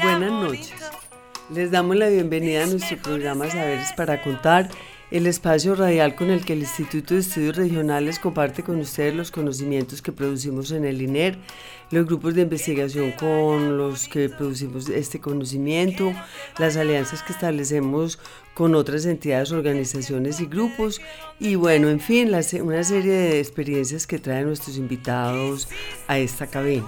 Buenas noches. Les damos la bienvenida a nuestro programa Saberes para Contar, el espacio radial con el que el Instituto de Estudios Regionales comparte con ustedes los conocimientos que producimos en el INER, los grupos de investigación con los que producimos este conocimiento, las alianzas que establecemos con otras entidades, organizaciones y grupos, y bueno, en fin, la una serie de experiencias que traen nuestros invitados a esta cabina.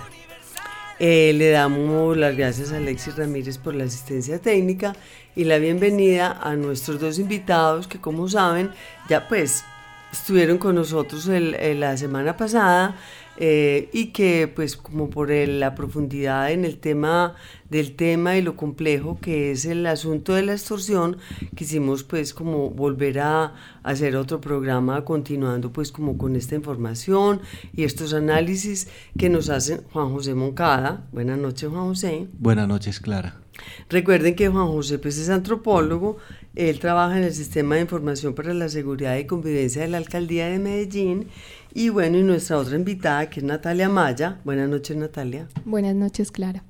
Eh, le damos las gracias a Alexis Ramírez por la asistencia técnica y la bienvenida a nuestros dos invitados que como saben ya pues estuvieron con nosotros la semana pasada eh, y que pues como por la profundidad en el tema del tema y lo complejo que es el asunto de la extorsión quisimos pues como volver a hacer otro programa continuando pues como con esta información y estos análisis que nos hacen Juan José Moncada. Buenas noches Juan José. Buenas noches, Clara. Recuerden que Juan José pues, es antropólogo, él trabaja en el Sistema de Información para la Seguridad y Convivencia de la Alcaldía de Medellín y bueno, y nuestra otra invitada que es Natalia Maya. Buenas noches Natalia. Buenas noches, Clara.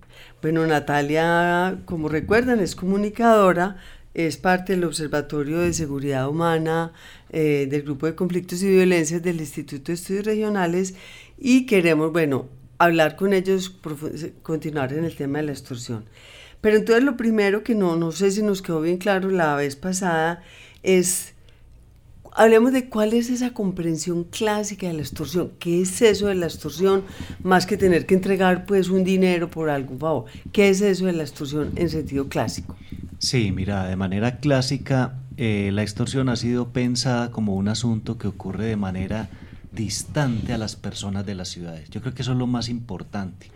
Bueno, Natalia, como recuerdan, es comunicadora, es parte del Observatorio de Seguridad Humana eh, del Grupo de Conflictos y Violencias del Instituto de Estudios Regionales y queremos, bueno, hablar con ellos, continuar en el tema de la extorsión. Pero entonces lo primero que no, no sé si nos quedó bien claro la vez pasada es Hablemos de cuál es esa comprensión clásica de la extorsión. ¿Qué es eso de la extorsión? Más que tener que entregar pues un dinero por algún favor. ¿Qué es eso de la extorsión en sentido clásico? Sí, mira, de manera clásica, eh, la extorsión ha sido pensada como un asunto que ocurre de manera distante a las personas de las ciudades. Yo creo que eso es lo más importante.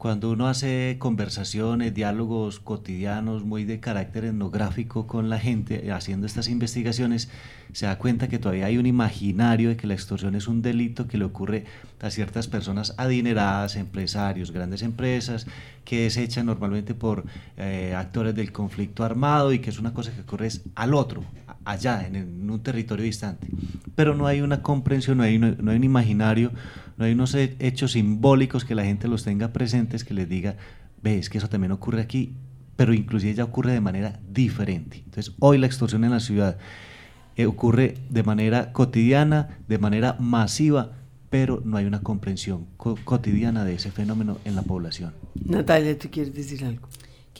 Cuando uno hace conversaciones, diálogos cotidianos muy de carácter etnográfico con la gente, eh, haciendo estas investigaciones, se da cuenta que todavía hay un imaginario de que la extorsión es un delito que le ocurre a ciertas personas adineradas, empresarios, grandes empresas, que es hecha normalmente por eh, actores del conflicto armado y que es una cosa que ocurre al otro, allá, en, un territorio distante. Pero no hay una comprensión, no hay un imaginario, no hay unos he- hechos simbólicos que la gente los tenga presentes, que les diga, ves que eso también ocurre aquí, pero inclusive ya ocurre de manera diferente. Entonces, hoy la extorsión en la ciudad eh, ocurre de manera cotidiana, de manera masiva, pero no hay una comprensión co- cotidiana de ese fenómeno en la población. Natalia, ¿tú quieres decir algo?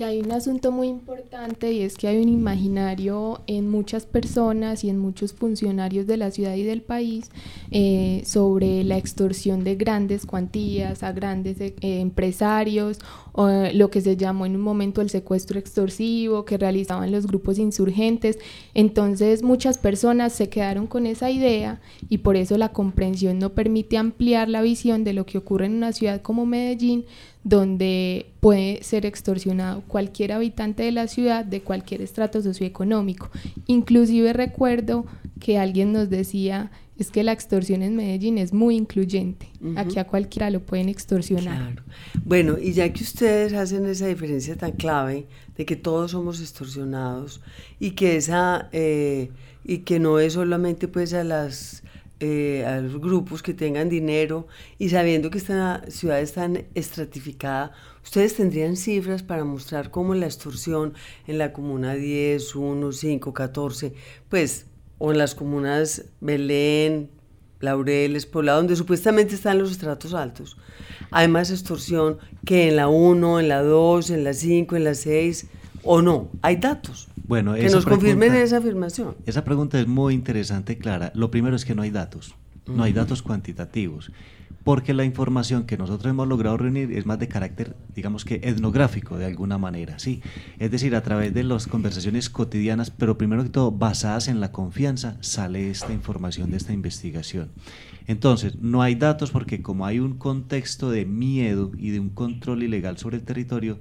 Que hay un asunto muy importante y es que hay un imaginario en muchas personas y en muchos funcionarios de la ciudad y del país eh, sobre la extorsión de grandes cuantías a grandes eh, empresarios, o, eh, lo que se llamó en un momento el secuestro extorsivo que realizaban los grupos insurgentes. Entonces muchas personas se quedaron con esa idea y por eso la comprensión no permite ampliar la visión de lo que ocurre en una ciudad como Medellín, donde puede ser extorsionado cualquier habitante de la ciudad de cualquier estrato socioeconómico. Inclusive recuerdo que alguien nos decía, es que la extorsión en Medellín es muy incluyente, aquí a cualquiera lo pueden extorsionar. Claro. Bueno, y ya que ustedes hacen esa diferencia tan clave de que todos somos extorsionados y que esa eh, y que no es solamente pues a las eh, a los grupos que tengan dinero y sabiendo que esta ciudad es tan estratificada, ustedes tendrían cifras para mostrar cómo la extorsión en la comuna 10, 1, 5, 14, pues, o en las comunas Belén, Laureles, Poblado, donde supuestamente están los estratos altos. Hay más extorsión que en la 1, en la 2, en la 5, en la 6, o no. Hay datos Bueno, que nos confirmen pregunta- esa afirmación. Esa pregunta es muy interesante, Clara. Lo primero es que no hay datos, no hay datos cuantitativos. porque la información que nosotros hemos logrado reunir es más de carácter, digamos que etnográfico de alguna manera, ¿sí? Es decir, a través de las conversaciones cotidianas, pero primero que todo basadas en la confianza, sale esta información de esta investigación. Entonces, no hay datos porque como hay un contexto de miedo y de un control ilegal sobre el territorio,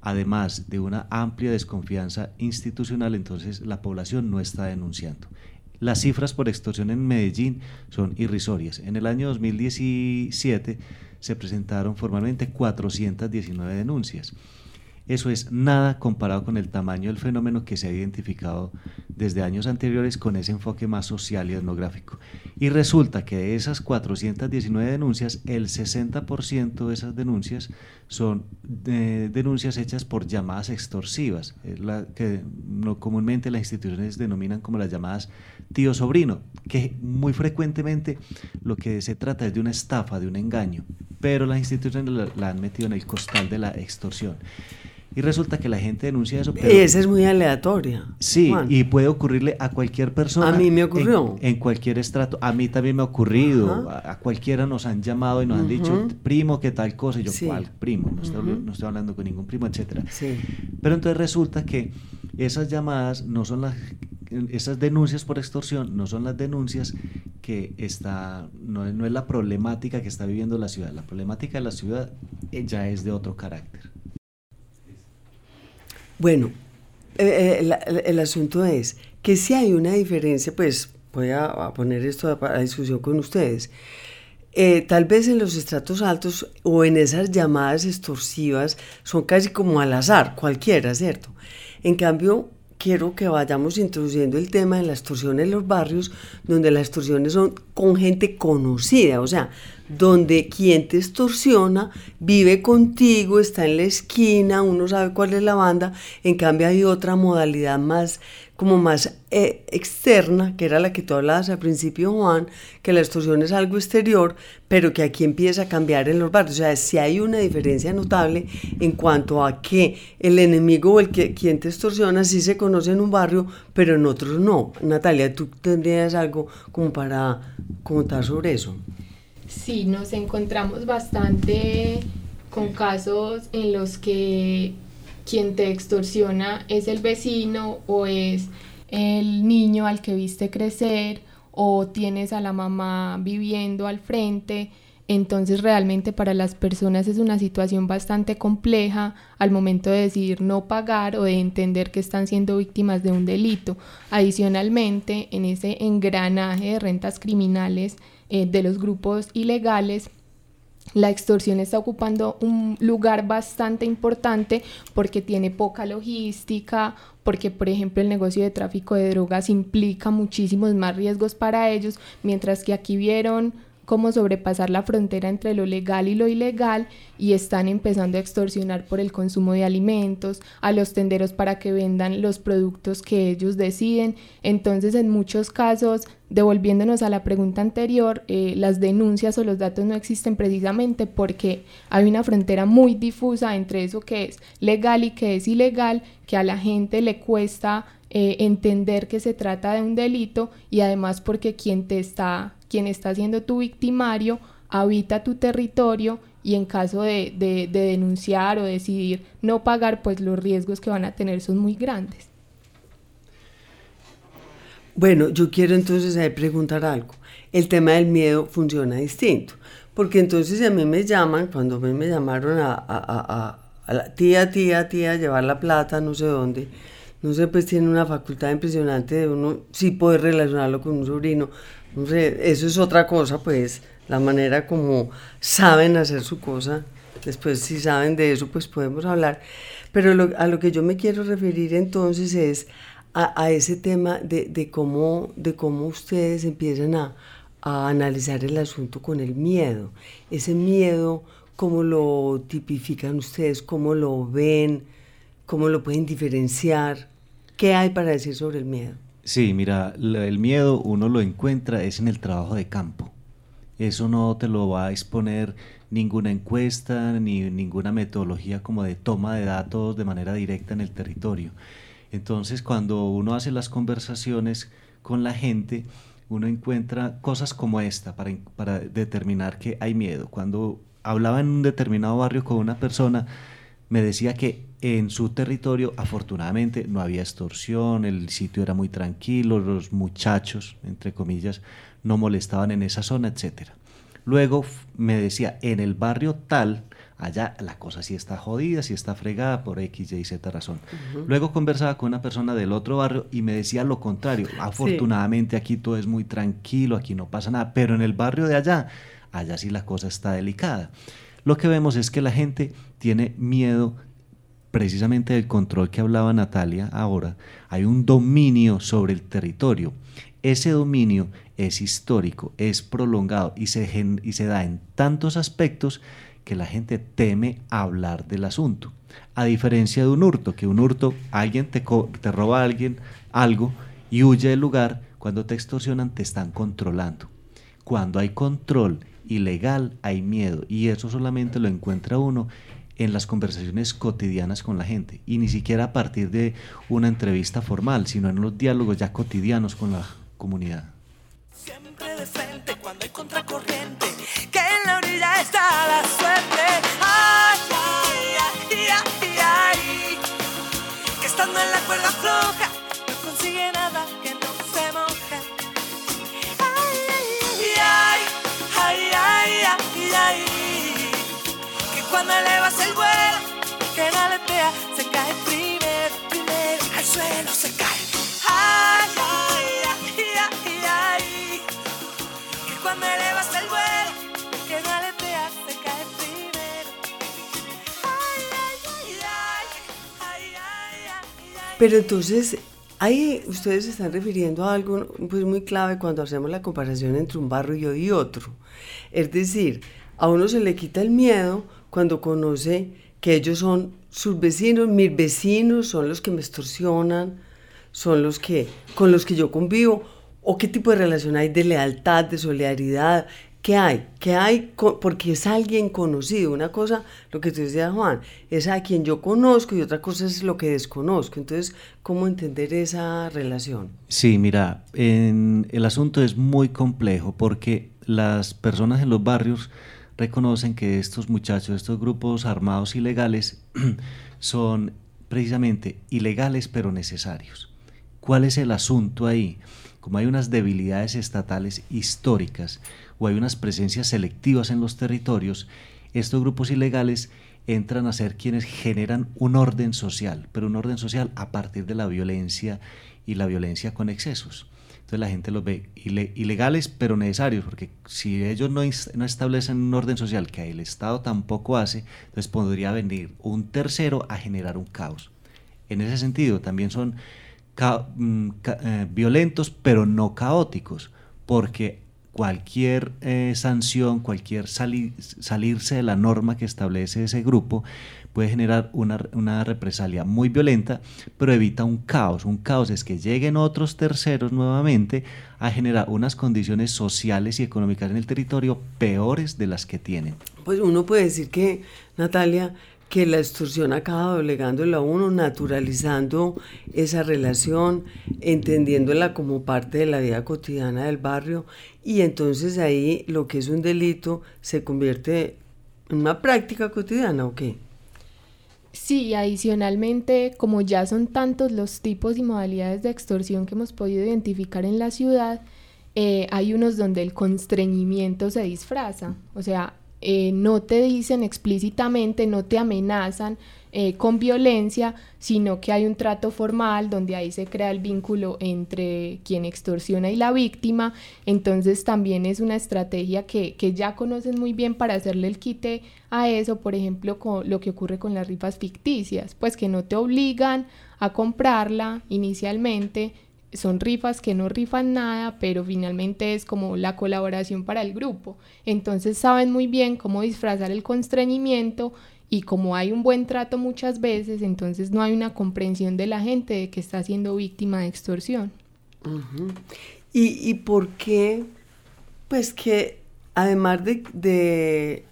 además de una amplia desconfianza institucional, entonces la población no está denunciando. Las cifras por extorsión en Medellín son irrisorias. En el año 2017 se presentaron formalmente 419 denuncias. Eso es nada comparado con el tamaño del fenómeno que se ha identificado desde años anteriores con ese enfoque más social y etnográfico. Y resulta que de esas 419 denuncias, el 60% de esas denuncias son eh, denuncias hechas por llamadas extorsivas, la que no, comúnmente las instituciones denominan como las llamadas tío-sobrino, que muy frecuentemente lo que se trata es de una estafa, de un engaño, pero las instituciones la han metido en el costal de la extorsión. Y resulta que la gente denuncia eso. Pero, esa es muy aleatoria. Sí, y puede ocurrirle a cualquier persona. A mí me ocurrió. En, cualquier estrato. A mí también me ha ocurrido. A, cualquiera nos han llamado y nos han dicho, primo, qué tal cosa. Y yo, ¿cuál primo? No, estoy, no, estoy, hablando con ningún primo, etcétera. Sí. Pero entonces resulta que esas llamadas no son las esas denuncias por extorsión no son las denuncias que está, no, no es la problemática que está viviendo la ciudad. La problemática de la ciudad ya es de otro carácter. Bueno, eh, eh, el, asunto es que si hay una diferencia, pues voy a, poner esto a, discusión con ustedes. Eh, tal vez en los estratos altos o en esas llamadas extorsivas son casi como al azar, cualquiera, ¿cierto? En cambio, quiero que vayamos introduciendo el tema de la extorsión en los barrios, donde las extorsiones son con gente conocida, o sea, donde quien te extorsiona vive contigo, está en la esquina, uno sabe cuál es la banda, en cambio hay otra modalidad más como más eh, externa, que era la que tú hablabas al principio, Juan, que la extorsión es algo exterior, pero que aquí empieza a cambiar en los barrios. O sea, si hay una diferencia notable en cuanto a que el enemigo o el que quien te extorsiona sí se conoce en un barrio, pero en otros no. Natalia, ¿tú tendrías algo como para contar sobre eso? Sí, nos encontramos bastante con casos en los que quien te extorsiona es el vecino o es el niño al que viste crecer o tienes a la mamá viviendo al frente. Entonces realmente para las personas es una situación bastante compleja al momento de decidir no pagar o de entender que están siendo víctimas de un delito. Adicionalmente, en ese engranaje de rentas criminales eh, de los grupos ilegales, la extorsión está ocupando un lugar bastante importante porque tiene poca logística, porque por ejemplo el negocio de tráfico de drogas implica muchísimos más riesgos para ellos, mientras que aquí vieron cómo sobrepasar la frontera entre lo legal y lo ilegal y están empezando a extorsionar por el consumo de alimentos, a los tenderos para que vendan los productos que ellos deciden. Entonces, en muchos casos, devolviéndonos a la pregunta anterior, eh, las denuncias o los datos no existen precisamente porque hay una frontera muy difusa entre eso que es legal y que es ilegal, que a la gente le cuesta eh, entender que se trata de un delito y además porque quien te está quien está siendo tu victimario habita tu territorio y en caso de, denunciar o decidir no pagar, pues los riesgos que van a tener son muy grandes. Bueno, yo quiero entonces preguntar algo. El tema del miedo funciona distinto, porque entonces a mí me llaman, cuando a mí me llamaron a, a, a la tía, tía, tía, llevar la plata, no sé dónde, no sé, pues tiene una facultad impresionante de uno sí poder relacionarlo con un sobrino, no sé, eso es otra cosa, pues, la manera como saben hacer su cosa. Después, si saben de eso, pues podemos hablar. Pero a lo que yo me quiero referir entonces es a, ese tema de, cómo, de cómo ustedes empiezan a, a analizar el asunto con el miedo. Ese miedo, cómo lo tipifican ustedes, cómo lo ven, cómo lo pueden diferenciar. ¿Qué hay para decir sobre el miedo? Sí, mira, el miedo uno lo encuentra es en el trabajo de campo. Eso no te lo va a exponer ninguna encuesta ni ninguna metodología como de toma de datos de manera directa en el territorio. Entonces, cuando uno hace las conversaciones con la gente, uno encuentra cosas como esta para, para determinar que hay miedo. Cuando hablaba en un determinado barrio con una persona, me decía que en su territorio afortunadamente no había extorsión, el sitio era muy tranquilo, los muchachos, entre comillas, no molestaban en esa zona, etc. Luego me decía, en el barrio tal, allá la cosa sí está jodida, sí está fregada por X, Y, Z razón. Luego conversaba con una persona del otro barrio y me decía lo contrario, afortunadamente aquí todo es muy tranquilo, aquí no pasa nada, pero en el barrio de allá, allá sí la cosa está delicada. Lo que vemos es que la gente tiene miedo precisamente del control que hablaba Natalia ahora, hay un dominio sobre el territorio. Ese dominio es histórico, es prolongado y se, da en tantos aspectos que la gente teme hablar del asunto. A diferencia de un hurto, que un hurto, alguien te, te roba a alguien algo y huye del lugar, cuando te extorsionan te están controlando. Cuando hay control ilegal hay miedo y eso solamente lo encuentra uno en las conversaciones cotidianas con la gente y ni siquiera a partir de una entrevista formal, sino en los diálogos ya cotidianos con la comunidad. Siempre de cuando hay contracorriente, que en la orilla está la suerte. Que estando en la cuerda floja cuando elevas el vuelo, que no aletea, se cae primero, primero, al suelo se cae. Ay, ay, ay, ay, ay, que cuando elevas el vuelo, que no aletea, se cae primero. Ay, ay, ay, ay, ay, ay. Pero entonces, ahí ustedes se están refiriendo a algo pues, muy clave cuando hacemos la comparación entre un barrio y otro. Es decir, a uno se le quita el miedo cuando conoce que ellos son sus vecinos, mis vecinos, son los que me extorsionan, son los que con los que yo convivo, o qué tipo de relación hay de lealtad, de solidaridad, ¿Qué hay? ¿Qué hay? Porque es alguien conocido. Una cosa, lo que tú decías, Juan, es a quien yo conozco y otra cosa es lo que desconozco. Entonces, ¿cómo entender esa relación? Sí, mira, en- el asunto es muy complejo porque las personas en los barrios reconocen que estos muchachos, estos grupos armados ilegales, son precisamente ilegales pero necesarios. ¿Cuál es el asunto ahí? Como hay unas debilidades estatales históricas o hay unas presencias selectivas en los territorios, estos grupos ilegales entran a ser quienes generan un orden social, pero un orden social a partir de la violencia y la violencia con excesos. Entonces la gente los ve ile- ilegales pero necesarios, porque si ellos no, no establecen un orden social que el Estado tampoco hace, entonces podría venir un tercero a generar un caos. En ese sentido, también son mm, eh, violentos pero no caóticos, porque cualquier eh, sanción, cualquier sali- salirse de la norma que establece ese grupo puede generar una, una represalia muy violenta, pero evita un caos. Un caos es que lleguen otros terceros nuevamente a generar unas condiciones sociales y económicas en el territorio peores de las que tienen. Pues uno puede decir que, Natalia, que la extorsión acaba doblegándolo a uno, naturalizando esa relación, entendiéndola como parte de la vida cotidiana del barrio y entonces ahí lo que es un delito se convierte en una práctica cotidiana, ¿o qué? Sí, adicionalmente, como ya son tantos los tipos y modalidades de extorsión que hemos podido identificar en la ciudad, eh, hay unos donde el constreñimiento se disfraza. O sea, eh, no te dicen explícitamente, no te amenazan eh, con violencia, sino que hay un trato formal donde ahí se crea el vínculo entre quien extorsiona y la víctima. Entonces también es una estrategia que, que ya conocen muy bien para hacerle el quite a eso, por ejemplo, con lo que ocurre con las rifas ficticias, pues que no te obligan a comprarla inicialmente, son rifas que no rifan nada, pero finalmente es como la colaboración para el grupo. Entonces saben muy bien cómo disfrazar el constreñimiento y como hay un buen trato muchas veces, entonces no hay una comprensión de la gente de que está siendo víctima de extorsión. ¿Y, y por qué? Pues que además de, de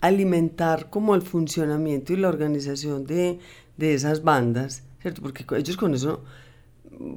alimentar como el funcionamiento y la organización de, de esas bandas, ¿cierto? Porque ellos con eso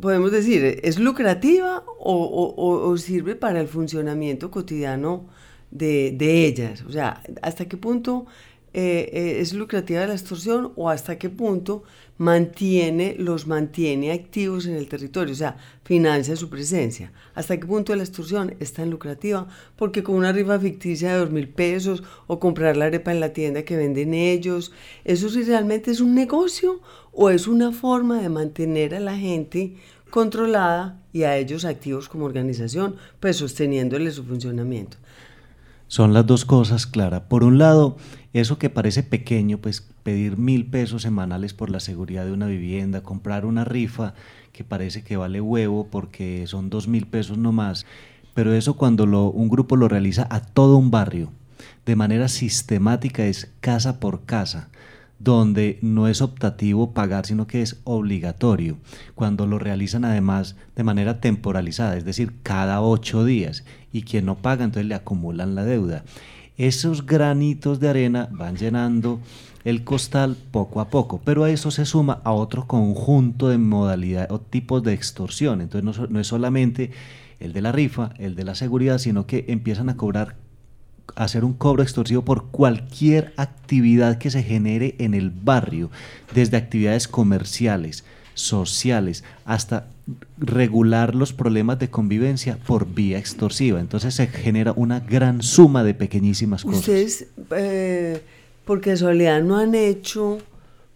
podemos decir, ¿es lucrativa o, sirve para el funcionamiento cotidiano de, de ellas? O sea, ¿hasta qué punto eh, eh, es lucrativa la extorsión o hasta qué punto mantiene, los mantiene activos en el territorio, o sea, financia su presencia. ¿Hasta qué punto la extorsión es tan lucrativa? Porque con una rifa ficticia de dos mil pesos o comprar la arepa en la tienda que venden ellos, ¿eso sí realmente es un negocio o es una forma de mantener a la gente controlada y a ellos activos como organización, pues sosteniéndole su funcionamiento? Son las dos cosas, Clara. Por un lado, eso que parece pequeño, pues pedir mil pesos semanales por la seguridad de una vivienda, comprar una rifa que parece que vale huevo porque son dos mil pesos no más, pero eso cuando lo, un grupo lo realiza a todo un barrio, de manera sistemática es casa por casa donde no es optativo pagar, sino que es obligatorio, cuando lo realizan además de manera temporalizada, es decir, cada ocho días, y quien no paga entonces le acumulan la deuda. Esos granitos de arena van llenando el costal poco a poco, pero a eso se suma a otro conjunto de modalidades o tipos de extorsión, entonces no, no es solamente el de la rifa, el de la seguridad, sino que empiezan a cobrar hacer un cobro extorsivo por cualquier actividad que se genere en el barrio, desde actividades comerciales, sociales, hasta regular los problemas de convivencia por vía extorsiva. Entonces se genera una gran suma de pequeñísimas cosas. Ustedes, eh, por casualidad, no han hecho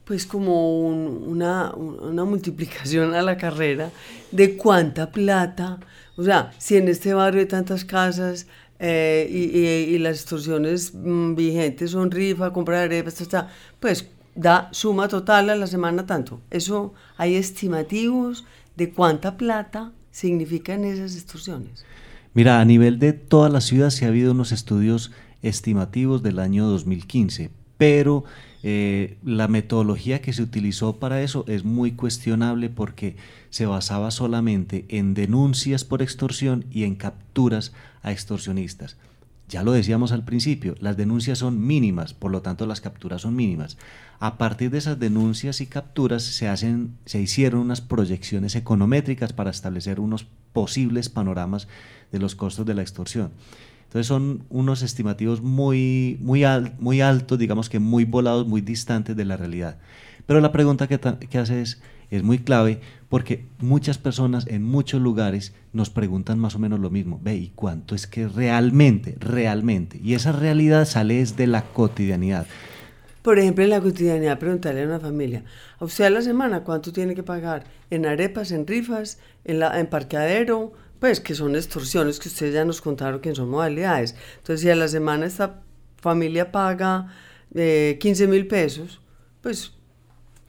pues como una, una multiplicación a la carrera de cuánta plata, o sea, si en este barrio hay tantas casas, eh, y, las extorsiones mm, vigentes son rifa, compra arepas, está, pues da suma total a la semana tanto. Eso hay estimativos de cuánta plata significan esas extorsiones. Mira, a nivel de toda la ciudad se ha habido unos estudios estimativos del año 2015, pero eh, la metodología que se utilizó para eso es muy cuestionable porque se basaba solamente en denuncias por extorsión y en capturas a extorsionistas. Ya lo decíamos al principio, las denuncias son mínimas, por lo tanto las capturas son mínimas. A partir de esas denuncias y capturas se, hacen, se hicieron unas proyecciones econométricas para establecer unos posibles panoramas de los costos de la extorsión. Entonces son unos estimativos muy, muy, muy altos, digamos que muy volados, muy distantes de la realidad. Pero la pregunta que, que hace es, es muy clave porque muchas personas en muchos lugares nos preguntan más o menos lo mismo. Ve, ¿y cuánto es que realmente, realmente? Y esa realidad sale desde la cotidianidad. Por ejemplo, en la cotidianidad, preguntarle a una familia, ¿a usted a la semana cuánto tiene que pagar? ¿En arepas, en rifas, en, la, en parqueadero, pues que son extorsiones que ustedes ya nos contaron que son modalidades. Entonces, si a la semana esta familia paga 15 eh, mil pesos, pues,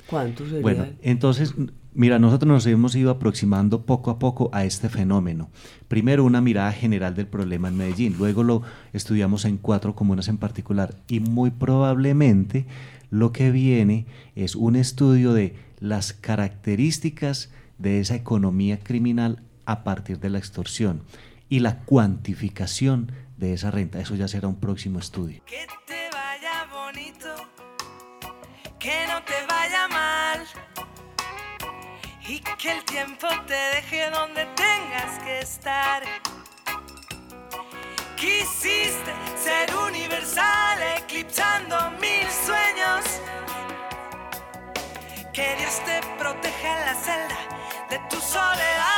¿cuánto sería? Bueno, entonces, mira, nosotros nos hemos ido aproximando poco a poco a este fenómeno. Primero una mirada general del problema en Medellín, luego lo estudiamos en cuatro comunas en particular y muy probablemente lo que viene es un estudio de las características de esa economía criminal a partir de la extorsión y la cuantificación de esa renta. Eso ya será un próximo estudio. Que que no te vaya mal y que el tiempo te deje donde tengas que estar. Quisiste ser universal, eclipsando mil sueños. Que Dios te proteja en la celda de tu soledad.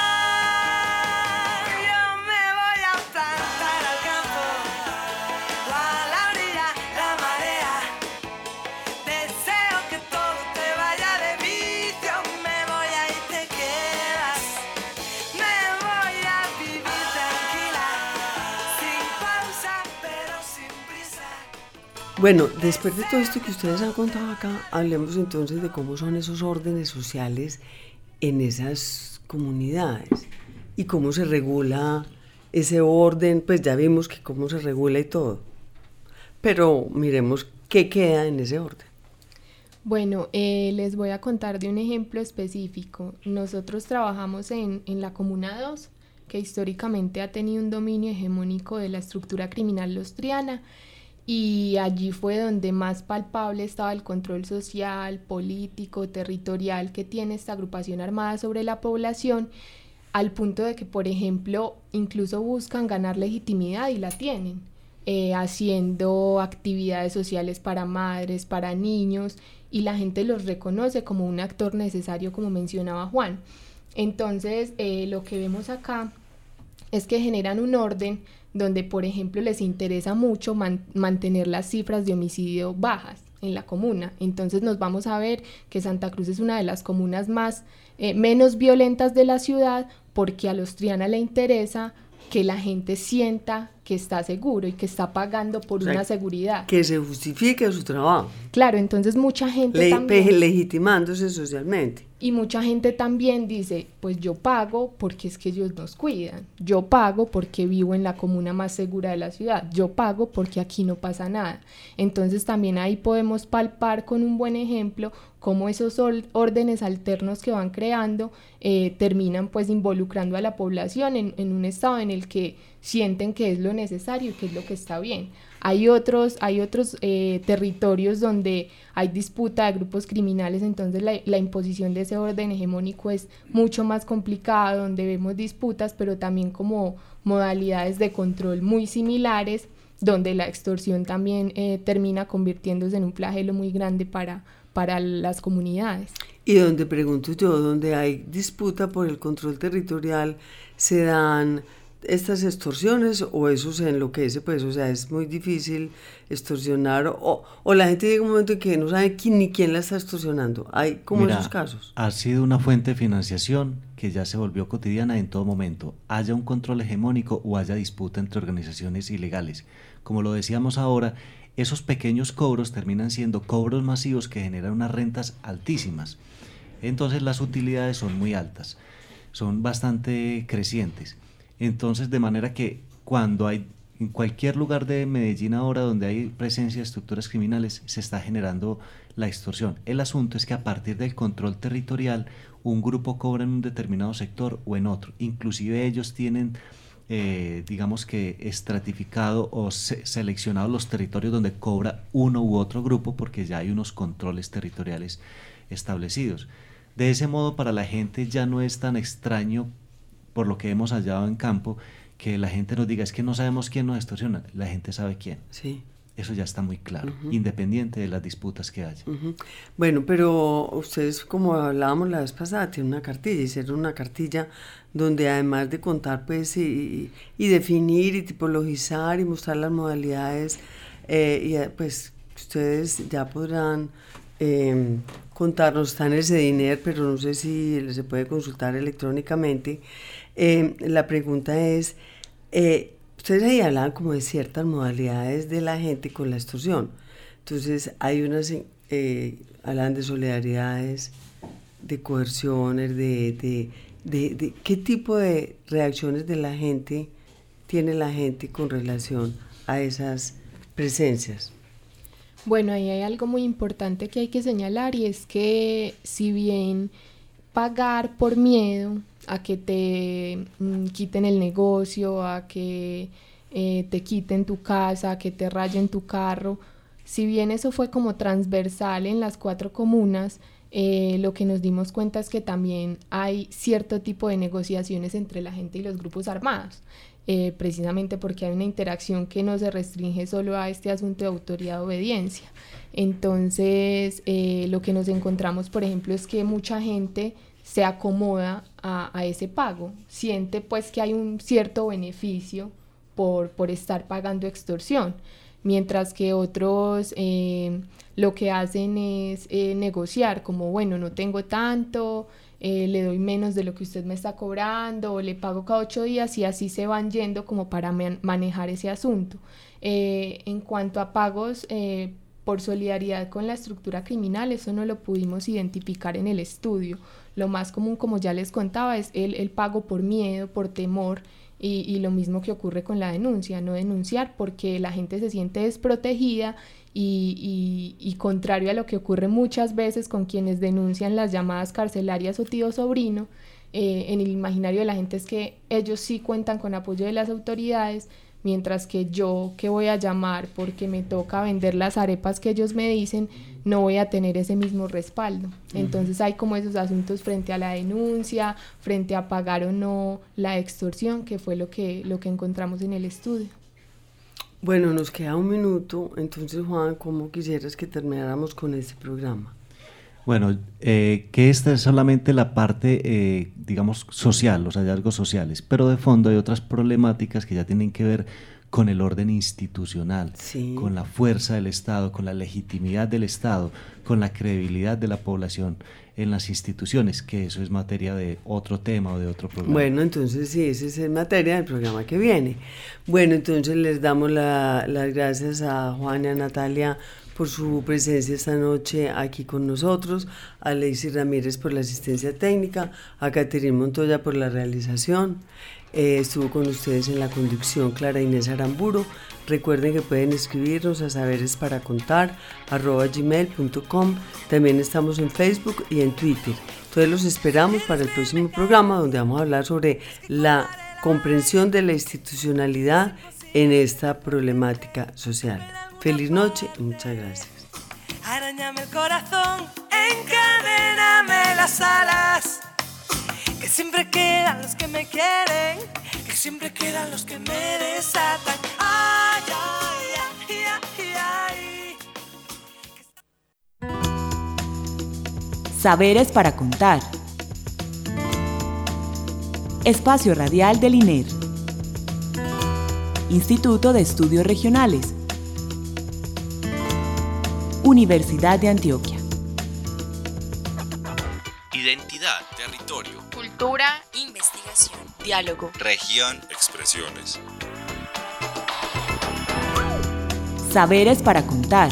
Bueno, después de todo esto que ustedes han contado acá, hablemos entonces de cómo son esos órdenes sociales en esas comunidades y cómo se regula ese orden, pues ya vimos que cómo se regula y todo. Pero miremos qué queda en ese orden. Bueno, eh, les voy a contar de un ejemplo específico. Nosotros trabajamos en, en la Comuna 2, que históricamente ha tenido un dominio hegemónico de la estructura criminal lostriana y allí fue donde más palpable estaba el control social, político, territorial que tiene esta agrupación armada sobre la población, al punto de que, por ejemplo, incluso buscan ganar legitimidad y la tienen, eh, haciendo actividades sociales para madres, para niños, y la gente los reconoce como un actor necesario, como mencionaba Juan. Entonces, eh, lo que vemos acá es que generan un orden donde, por ejemplo, les interesa mucho mantener las cifras de homicidio bajas en la comuna. Entonces nos vamos a ver que Santa Cruz es una de las comunas más eh, menos violentas de la ciudad porque a los Triana le interesa que la gente sienta que está seguro y que está pagando por una seguridad. Que se justifique su trabajo. Claro, entonces mucha gente también, legitimándose socialmente. Y mucha gente también dice, pues yo pago porque es que ellos nos cuidan, yo pago porque vivo en la comuna más segura de la ciudad, yo pago porque aquí no pasa nada. Entonces también ahí podemos palpar con un buen ejemplo cómo esos órdenes alternos que van creando eh, terminan pues involucrando a la población en, en un estado en el que sienten que es lo necesario, que es lo que está bien. Hay otros, hay otros eh, territorios donde hay disputa de grupos criminales, entonces la, imposición de ese orden hegemónico es mucho más complicada, donde vemos disputas, pero también como modalidades de control muy similares, donde la extorsión también eh, termina convirtiéndose en un flagelo muy grande para, para las comunidades. Y donde pregunto yo, donde hay disputa por el control territorial, se dan estas extorsiones o eso se enloquece, pues, o sea, es muy difícil extorsionar o, o la gente llega un momento en que no sabe quién, ni quién la está extorsionando. Hay como esos casos. Ha sido una fuente de financiación que ya se volvió cotidiana en todo momento, haya un control hegemónico o haya disputa entre organizaciones ilegales. Como lo decíamos ahora, esos pequeños cobros terminan siendo cobros masivos que generan unas rentas altísimas. Entonces las utilidades son muy altas, son bastante crecientes. Entonces, de manera que cuando hay en cualquier lugar de Medellín ahora donde hay presencia de estructuras criminales se está generando la extorsión. El asunto es que a partir del control territorial un grupo cobra en un determinado sector o en otro. Inclusive ellos tienen, eh, digamos que, estratificado o seleccionado los territorios donde cobra uno u otro grupo porque ya hay unos controles territoriales establecidos. De ese modo para la gente ya no es tan extraño por lo que hemos hallado en campo, que la gente nos diga, es que no sabemos quién nos extorsiona, la gente sabe quién. Sí. Eso ya está muy claro, independiente de las disputas que haya. Bueno, pero ustedes, como hablábamos la vez pasada, tienen una cartilla, hicieron una cartilla donde además de contar, pues, y, definir y tipologizar y mostrar las modalidades, eh, y eh, pues ustedes ya podrán eh, contarnos, está en ese dinero, pero no sé si se puede consultar electrónicamente. Eh, la pregunta es, eh, ustedes ahí hablan como de ciertas modalidades de la gente con la extorsión. Entonces hay unas, eh, hablan de solidaridades, de coerciones, de, de, de, de, qué tipo de reacciones de la gente tiene la gente con relación a esas presencias. Bueno, ahí hay algo muy importante que hay que señalar y es que si bien pagar por miedo a que te mm, quiten el negocio, a que eh, te quiten tu casa, a que te rayen tu carro. Si bien eso fue como transversal en las cuatro comunas, eh, lo que nos dimos cuenta es que también hay cierto tipo de negociaciones entre la gente y los grupos armados, eh, precisamente porque hay una interacción que no se restringe solo a este asunto de autoridad-obediencia. Entonces, lo que nos encontramos, por ejemplo, es que mucha gente se acomoda a, ese pago, siente pues que hay un cierto beneficio por, por estar pagando extorsión, mientras que otros eh, lo que hacen es eh, negociar, como bueno, no tengo tanto, eh, le doy menos de lo que usted me está cobrando, o le pago cada ocho días y así se van yendo como para manejar ese asunto. en cuanto a pagos por solidaridad con la estructura criminal, eso no lo pudimos identificar en el estudio. Lo más común, como ya les contaba, es el, el pago por miedo, por temor, y, y, lo mismo que ocurre con la denuncia, no denunciar porque la gente se siente desprotegida y, y, contrario a lo que ocurre muchas veces con quienes denuncian las llamadas carcelarias o tío sobrino, eh, en el imaginario de la gente es que ellos sí cuentan con apoyo de las autoridades, mientras que yo que voy a llamar porque me toca vender las arepas que ellos me dicen, no voy a tener ese mismo respaldo. Entonces hay como esos asuntos frente a la denuncia, frente a pagar o no la extorsión, que fue lo que, lo que encontramos en el estudio. Bueno, nos queda un minuto, entonces Juan, ¿cómo quisieras que termináramos con este programa? Bueno, eh, que esta es solamente la parte, eh, digamos, social, los hallazgos sociales, pero de fondo hay otras problemáticas que ya tienen que ver con el orden institucional, con la fuerza del Estado, con la legitimidad del Estado, con la credibilidad de la población en las instituciones, que eso es materia de otro tema o de otro programa. Bueno, entonces sí, esa es materia del programa que viene. Bueno, entonces les damos las gracias a Juan y a Natalia por su presencia esta noche aquí con nosotros, a Lacey Ramírez por la asistencia técnica, a Caterine Montoya por la realización. Eh, estuvo con ustedes en la conducción Clara Inés Aramburo. Recuerden que pueden escribirnos a saberes para contar. También estamos en Facebook y en Twitter. Entonces los esperamos para el próximo programa donde vamos a hablar sobre la comprensión de la institucionalidad en esta problemática social. Feliz noche y muchas gracias. Arañame el corazón, las alas. Que siempre quedan los que me quieren, que siempre quedan los que me desatan. Ay, ay, ay, ay, Saberes para contar. Espacio Radial del INER. Instituto de Estudios Regionales. Universidad de Antioquia. Identidad, cultura, investigación, diálogo, región, expresiones. Saberes para contar.